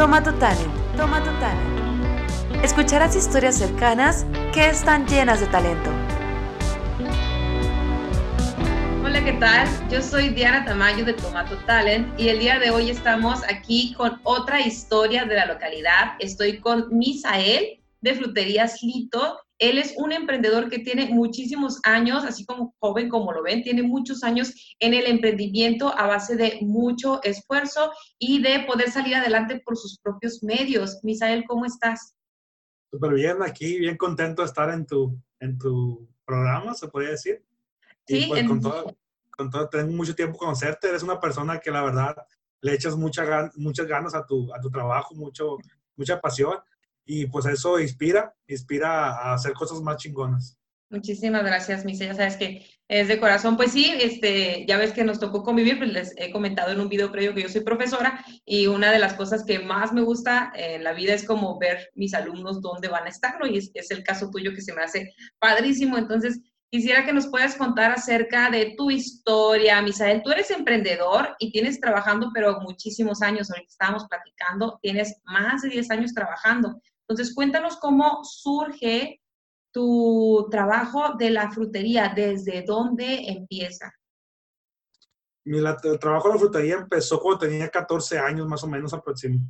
Toma tu talent, toma tu talent. Escucharás historias cercanas que están llenas de talento. Hola, ¿qué tal? Yo soy Diana Tamayo de Tomato Talent y el día de hoy estamos aquí con otra historia de la localidad. Estoy con Misael de Fruterías Lito. Él es un emprendedor que tiene muchísimos años, así como joven como lo ven, tiene muchos años en el emprendimiento a base de mucho esfuerzo y de poder salir adelante por sus propios medios. Misael, ¿cómo estás? Súper bien, aquí bien contento de estar en tu, en tu programa, se podría decir. Sí, pues, en- con todo, con todo, tengo mucho tiempo conocerte, eres una persona que la verdad le echas mucha muchas ganas a tu, a tu trabajo, mucho, mucha pasión y pues eso inspira, inspira a hacer cosas más chingonas. Muchísimas gracias, Misa. Ya sabes que es de corazón. Pues sí, este, ya ves que nos tocó convivir, pues les he comentado en un video previo que yo soy profesora y una de las cosas que más me gusta en la vida es como ver mis alumnos dónde van a estar. Y es, es el caso tuyo que se me hace padrísimo. Entonces, quisiera que nos puedas contar acerca de tu historia, Misael. Tú eres emprendedor y tienes trabajando, pero muchísimos años. Ahorita estábamos platicando, tienes más de 10 años trabajando. Entonces, cuéntanos cómo surge tu trabajo de la frutería, ¿desde dónde empieza? Mi, el trabajo en la frutería empezó cuando tenía 14 años más o menos aproxim-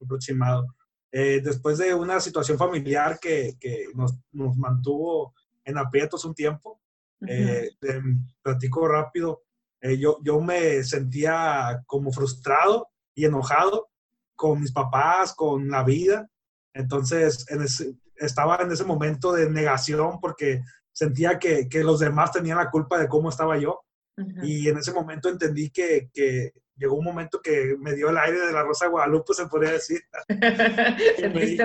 aproximado. Eh, después de una situación familiar que, que nos, nos mantuvo en aprietos un tiempo, eh, platico rápido, eh, yo, yo me sentía como frustrado y enojado con mis papás, con la vida. Entonces, en ese- estaba en ese momento de negación porque sentía que, que los demás tenían la culpa de cómo estaba yo. Y en ese momento entendí que, que llegó un momento que me dio el aire de la Rosa de Guadalupe, se podría decir. Y me.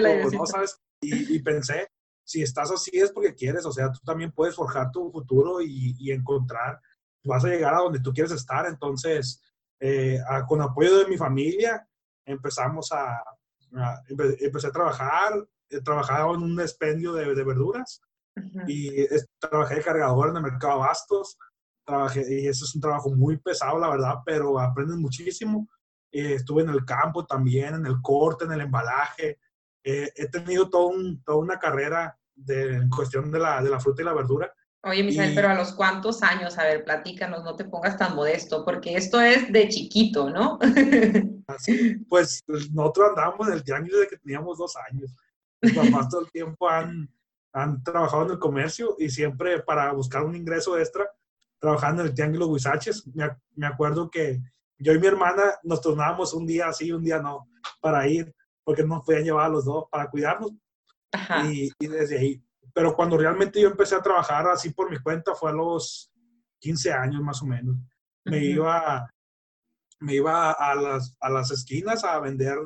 Y, y pensé, si estás así es porque quieres, o sea, tú también puedes forjar tu futuro y, y encontrar, vas a llegar a donde tú quieres estar. Entonces, eh, a- con apoyo de mi familia, empezamos a- empe- empecé a trabajar, eh, trabajaba en un expendio de, de verduras Ujú. y es- trabajé de cargador en el mercado de Abastos. Trabajé, y eso es un trabajo muy pesado, la verdad, pero aprendes muchísimo. Eh, estuve en el campo también, en el corte, en el embalaje. Eh, he tenido todo un- toda una carrera de, en cuestión de la, de la fruta y la verdura. Oye, Misael, Y- pero a los cuántos años, a ver, platícanos, no te pongas tan modesto, porque esto es de chiquito, ¿no? Así, pues pues, nosotros andábamos en el tianguis desde que teníamos dos años. Mis papás todo el tiempo han, han trabajado en el comercio y siempre para buscar un ingreso extra, trabajando en el tianguis Los Huizaches. Me, me acuerdo que yo y mi hermana nos turnábamos un día así, un día no, para ir, porque no nos podían llevar a los dos para cuidarnos. Ajá. Y, y desde ahí. Pero cuando realmente yo empecé a trabajar así por mi cuenta fue a los 15 años más o menos. Me iba, me iba a las, a las esquinas a vender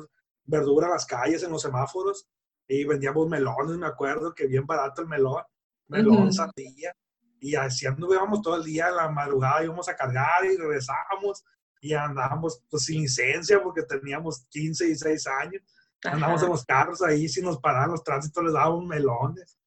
verdura a las calles en los semáforos y vendíamos melones, me acuerdo que bien barato el melón, melón, Ujú. sandía. Y así anduvimos todo el día, en la madrugada íbamos a cargar y regresábamos y andábamos pues, sin licencia porque teníamos 15 y 16 años. Andamos Ajá. en los carros ahí, si nos paraban los tránsitos les dábamos melones.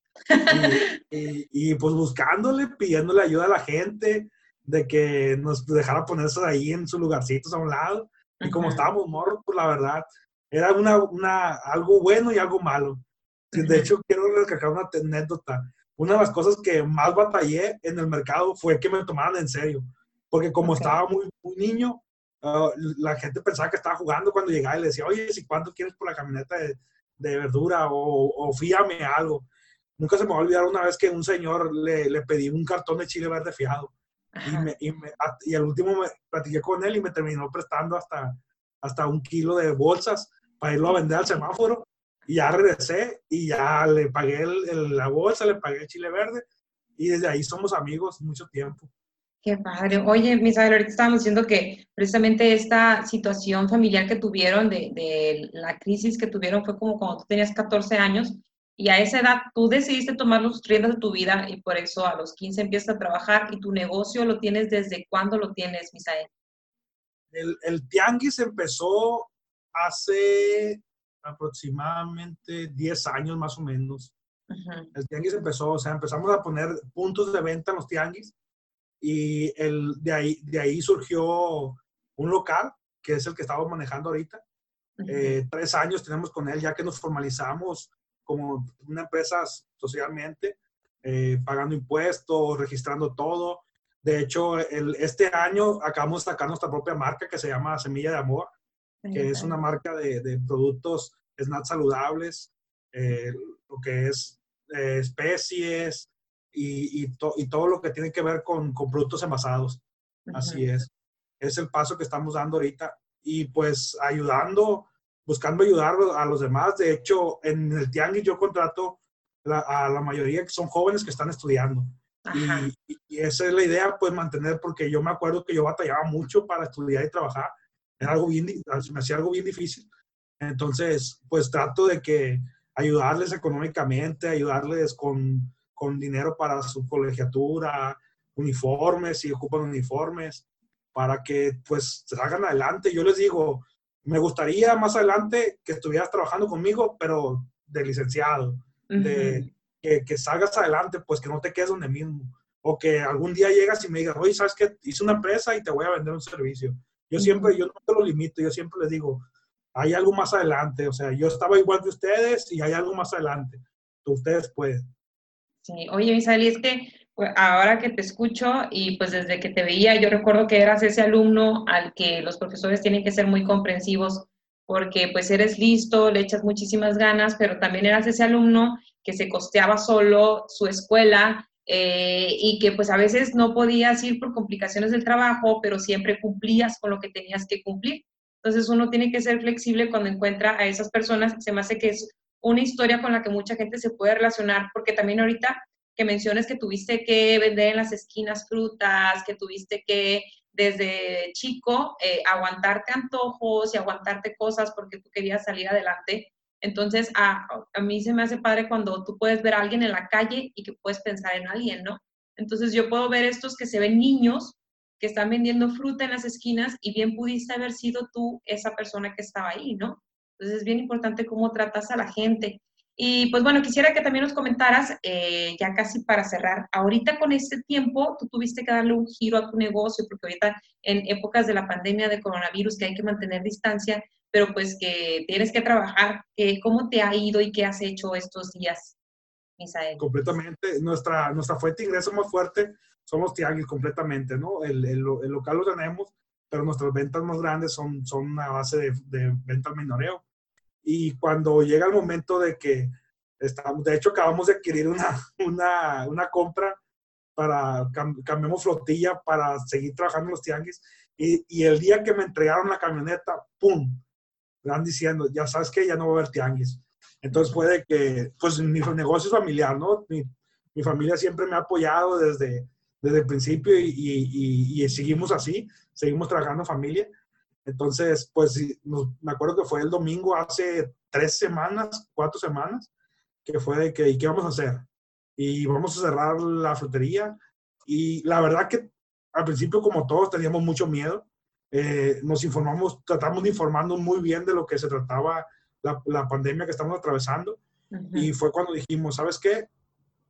Y, y- y, pues buscándole, pidiéndole ayuda a la gente de que nos dejara ponerse ahí en sus lugarcitos a un lado. Y como Ujú. estábamos morros, pues la verdad, era una, una, algo bueno y algo malo. De hecho, quiero recalcar una anécdota. Una de las cosas que más batallé en el mercado fue que me tomaran en serio. Porque como Ok. estaba muy, muy niño, ah, la gente pensaba que estaba jugando cuando llegaba y le decía, oye, ¿si cuánto quieres por la camioneta de, de verdura? O, o fíame algo. Nunca se me va a olvidar una vez que un señor le, le pedí un cartón de chile verde fiado. Y, me, y, me- y al último me platiqué con él y me terminó prestando hasta, hasta un kilo de bolsas para irlo a vender al semáforo. Y ya regresé y ya le pagué el- el- la bolsa, le pagué el chile verde y desde ahí somos amigos mucho tiempo. Qué padre. Oye, Misael, ahorita estábamos diciendo que precisamente esta situación familiar que tuvieron, de, de la crisis que tuvieron, fue como cuando tú tenías 14 años y a esa edad tú decidiste tomar los riendas de tu vida y por eso a los 15 empiezas a trabajar y tu negocio lo tienes desde cuándo lo tienes, Misael. El, el tianguis empezó hace aproximadamente 10 años más o menos. Ujú. El tianguis empezó, o sea, empezamos a poner puntos de venta en los tianguis y el, de, ahí, de ahí surgió un local, que es el que estamos manejando ahorita. Eh, tres años tenemos con él ya que nos formalizamos como una empresa socialmente, eh, pagando impuestos, registrando todo. De hecho, el, este año acabamos de sacar nuestra propia marca que se llama Semilla de Amor, que es una marca de, de productos snacks saludables, eh, lo que es especies y, y, y, todo lo que tiene que ver con, con productos envasados. Así es. Es el paso que estamos dando ahorita. Y pues ayudando, buscando ayudar a los demás. De hecho, en el Tianguis yo contrato a la mayoría que son jóvenes que están estudiando. Y, y, esa es la idea, pues mantener, porque yo me acuerdo que yo batallaba mucho para estudiar y trabajar. Era algo bien, me hacía algo bien difícil. Entonces, pues trato de que ayudarles económicamente, ayudarles con, con dinero para su colegiatura, uniformes, si ocupan uniformes, para que pues salgan adelante. Yo les digo, me gustaría más adelante que estuvieras trabajando conmigo, pero de licenciado, de que, que, salgas adelante, pues que no te quedes donde mismo. O que algún día llegas y me digas, oye, ¿sabes qué? Hice una empresa y te voy a vender un servicio. Yo siempre, yo no te lo limito, yo siempre les digo, hay algo más adelante. O sea, yo estaba igual que ustedes y hay algo más adelante. Ustedes pueden. Sí, oye, Misael, es que ahora que te escucho y pues desde que te veía, yo recuerdo que eras ese alumno al que los profesores tienen que ser muy comprensivos porque pues eres listo, le echas muchísimas ganas, pero también eras ese alumno que se costeaba solo su escuela eh, y que pues a veces no podías ir por complicaciones del trabajo, pero siempre cumplías con lo que tenías que cumplir. Entonces uno tiene que ser flexible cuando encuentra a esas personas. Se me hace que es una historia con la que mucha gente se puede relacionar, porque también ahorita que menciones que tuviste que vender en las esquinas frutas, que tuviste que desde chico eh, aguantarte antojos y aguantarte cosas porque tú querías salir adelante. Entonces, a, a, mí se me hace padre cuando tú puedes ver a alguien en la calle y que puedes pensar en alguien, ¿no? Entonces, yo puedo ver estos que se ven niños que están vendiendo fruta en las esquinas y bien pudiste haber sido tú esa persona que estaba ahí, ¿no? Entonces es bien importante cómo tratas a la gente. Y pues bueno, quisiera que también nos comentaras, eh, ya casi para cerrar, ahorita con este tiempo tú tuviste que darle un giro a tu negocio, porque ahorita en épocas de la pandemia de coronavirus que hay que mantener distancia, pero pues que tienes que trabajar, ¿cómo te ha ido y qué has hecho estos días, Misael? Completamente, nuestra, nuestra fuente de ingreso más fuerte somos tianguis completamente, ¿no? El, el, el, local lo tenemos, pero nuestras ventas más grandes son, son a base de, de venta al minoreo. Y cuando llega el momento de que estamos, de hecho acabamos de adquirir una, una, una compra para, cambiamos flotilla para seguir trabajando los tianguis. Y, y, el día que me entregaron la camioneta, ¡pum! Van diciendo, ya sabes que ya no va a haber tianguis. Entonces puede que, pues mi negocio es familiar, ¿no? Mi, mi familia siempre me ha apoyado desde, desde el principio y, y, y, seguimos así, seguimos trabajando familia. Entonces, pues me acuerdo que fue el domingo hace tres semanas, cuatro semanas, que fue de que, ¿y qué vamos a hacer? Y vamos a cerrar la frutería. Y la verdad que al principio, como todos, teníamos mucho miedo. Eh, nos informamos, tratamos de informarnos muy bien de lo que se trataba la, la pandemia que estamos atravesando. Uh -huh. Y fue cuando dijimos, ¿sabes qué?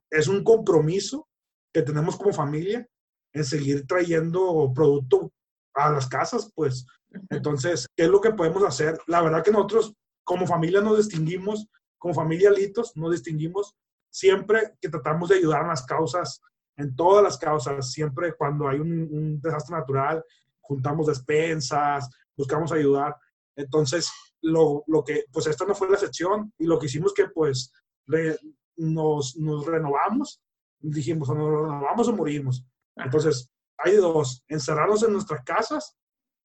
Es un compromiso que tenemos como familia en seguir trayendo producto a las casas, pues. Entonces, ¿qué es lo que podemos hacer? La verdad que nosotros como familia nos distinguimos, como familia Litos nos distinguimos siempre que tratamos de ayudar a las causas, en todas las causas, siempre cuando hay un, un desastre natural, juntamos despensas, buscamos ayudar. Entonces, lo, lo, que, pues esta no fue la excepción y lo que hicimos que pues re, nos, nos renovamos dijimos, o nos vamos o morimos. Entonces, hay dos, encerrarnos en nuestras casas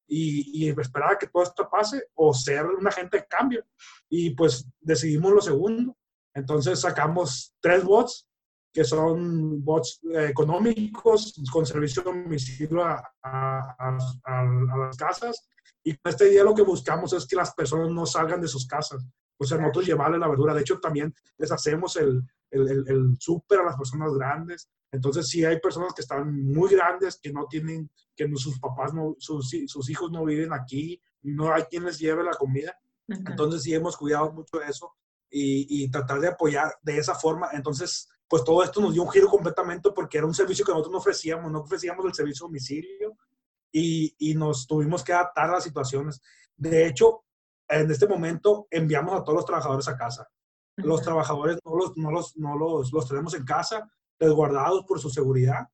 y, y, esperar a que todo esto pase o ser un agente de cambio. Y pues decidimos lo segundo. Entonces sacamos tres bots, que son bots eh, económicos con servicio de domicilio a, a, a, a, las casas. Y con este día lo que buscamos es que las personas no salgan de sus casas. O sea, nosotros llevarle la verdura. De hecho, también les hacemos el, el, el, el súper a las personas grandes. Entonces, sí hay personas que están muy grandes, que no tienen, que no, sus papás, no, sus, sus, hijos no viven aquí, no hay quien les lleve la comida. Uh -huh. Entonces, sí hemos cuidado mucho de eso y, y, tratar de apoyar de esa forma. Entonces, pues todo esto nos dio un giro completamente porque era un servicio que nosotros no ofrecíamos, no ofrecíamos el servicio domicilio y, y nos tuvimos que adaptar a las situaciones. De hecho, en este momento enviamos a todos los trabajadores a casa. Los trabajadores no los, no los, no los, los tenemos en casa, resguardados por su seguridad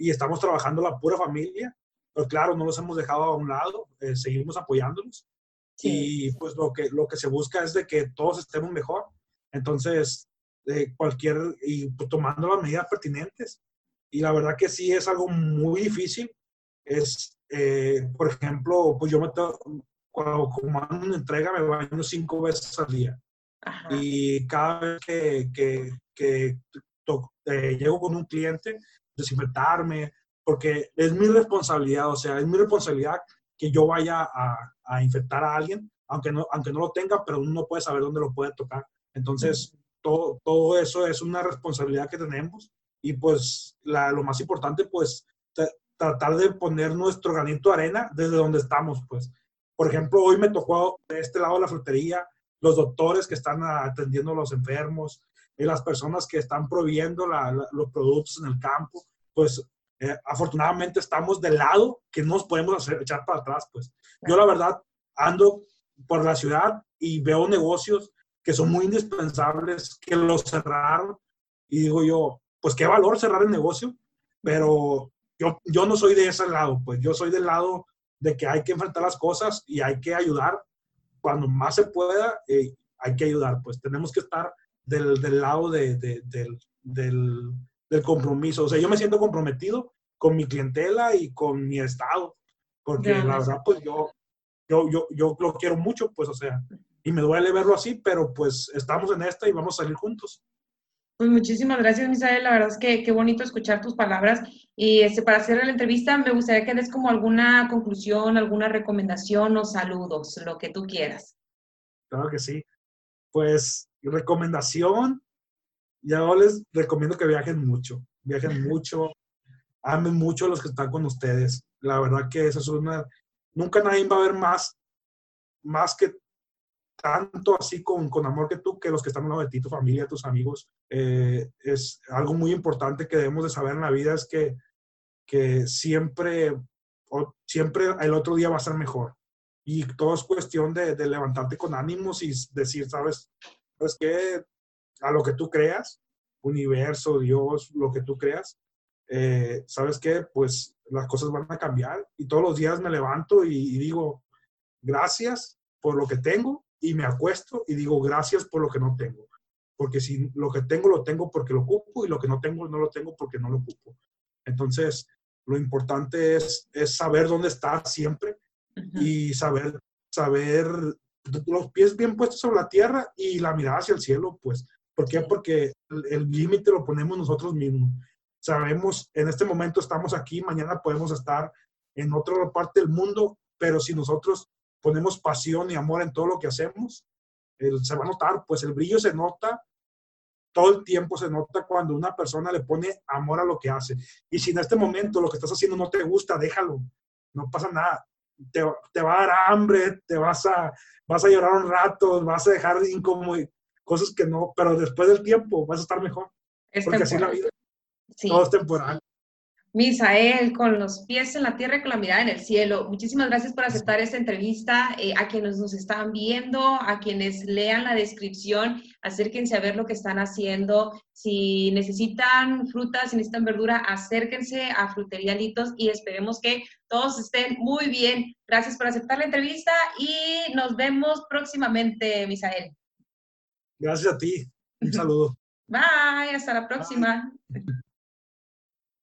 y estamos trabajando la pura familia. Pero claro, no los hemos dejado a un lado, eh, seguimos apoyándolos. Y pues lo que, lo que se busca es de que todos estemos mejor. Entonces, de cualquier, y pues, tomando las medidas pertinentes. Y la verdad que sí es algo muy difícil. Es, eh, por ejemplo, pues yo me cuando como una entrega me baño cinco veces al día. Y cada vez que, que, que eh, llego con un cliente, desinfectarme, porque es mi responsabilidad, o sea, es mi responsabilidad que yo vaya a, a infectar a alguien, aunque no, aunque no lo tenga, pero uno no puede saber dónde lo puede tocar. Entonces, todo, todo eso es una responsabilidad que tenemos y pues la, lo más importante, pues tratar de poner nuestro granito de arena desde donde estamos, pues. Por ejemplo, hoy me tocó de este lado de la frutería, los doctores que están atendiendo a los enfermos, y las personas que están prohibiendo los productos en el campo, pues eh, afortunadamente estamos del lado que nos podemos hacer, echar para atrás, pues. Yo la verdad ando por la ciudad y veo negocios que son muy indispensables, que los cerraron y digo yo, pues qué valor cerrar el negocio, pero yo, yo no soy de ese lado, pues yo soy del lado de que hay que enfrentar las cosas y hay que ayudar cuando más se pueda, eh, hay que ayudar, pues tenemos que estar del, del lado de, de, del, del, del, compromiso. O sea, yo me siento comprometido con mi clientela y con mi estado, porque la verdad, pues yo, yo, yo, yo lo quiero mucho, pues, o sea, y me duele verlo así, pero pues estamos en esta y vamos a salir juntos. Pues muchísimas gracias, Misael. La verdad es que qué bonito escuchar tus palabras. Y este, para hacer la entrevista, me gustaría que des como alguna conclusión, alguna recomendación o saludos, lo que tú quieras. Claro que sí. Pues recomendación, ya les recomiendo que viajen mucho, viajen mucho, amen mucho a los que están con ustedes. La verdad que eso es una, nunca nadie va a ver más, más que tanto así con, con, amor que tú, que los que están al lado de ti, tu familia, tus amigos. Eh, es algo muy importante que debemos de saber en la vida es que, que siempre, siempre el otro día va a ser mejor. Y todo es cuestión de, de levantarte con ánimos y decir, sabes, sabes que a lo que tú creas, universo, Dios, lo que tú creas, eh, sabes que pues las cosas van a cambiar y todos los días me levanto y digo, gracias por lo que tengo y me acuesto y digo gracias por lo que no tengo. Porque si lo que tengo lo tengo porque lo ocupo y lo que no tengo no lo tengo porque no lo ocupo. Entonces, lo importante es, es saber dónde estás siempre y saber, saber los pies bien puestos sobre la tierra y la mirada hacia el cielo, pues. ¿Por qué? Porque el límite lo ponemos nosotros mismos. Sabemos, en este momento estamos aquí, mañana podemos estar en otra parte del mundo, pero si nosotros ponemos pasión y amor en todo lo que hacemos, se va a notar, pues el brillo se nota, todo el tiempo se nota cuando una persona le pone amor a lo que hace. Y si en este momento lo que estás haciendo no te gusta, déjalo, no pasa nada. Te, te va a dar hambre, te vas a, vas a llorar un rato, vas a dejar incómodo, cosas que no, pero después del tiempo vas a estar mejor. porque así la vida. Todo es temporal. Misael, con los pies en la tierra y con la mirada en el cielo. Muchísimas gracias por aceptar esta entrevista. Eh, a quienes nos están viendo, a quienes lean la descripción, acérquense a ver lo que están haciendo. Si necesitan frutas, si necesitan verdura, acérquense a Frutería Litos y esperemos que todos estén muy bien. Gracias por aceptar la entrevista y nos vemos próximamente, Misael. Gracias a ti. Un saludo. Bye, hasta la próxima.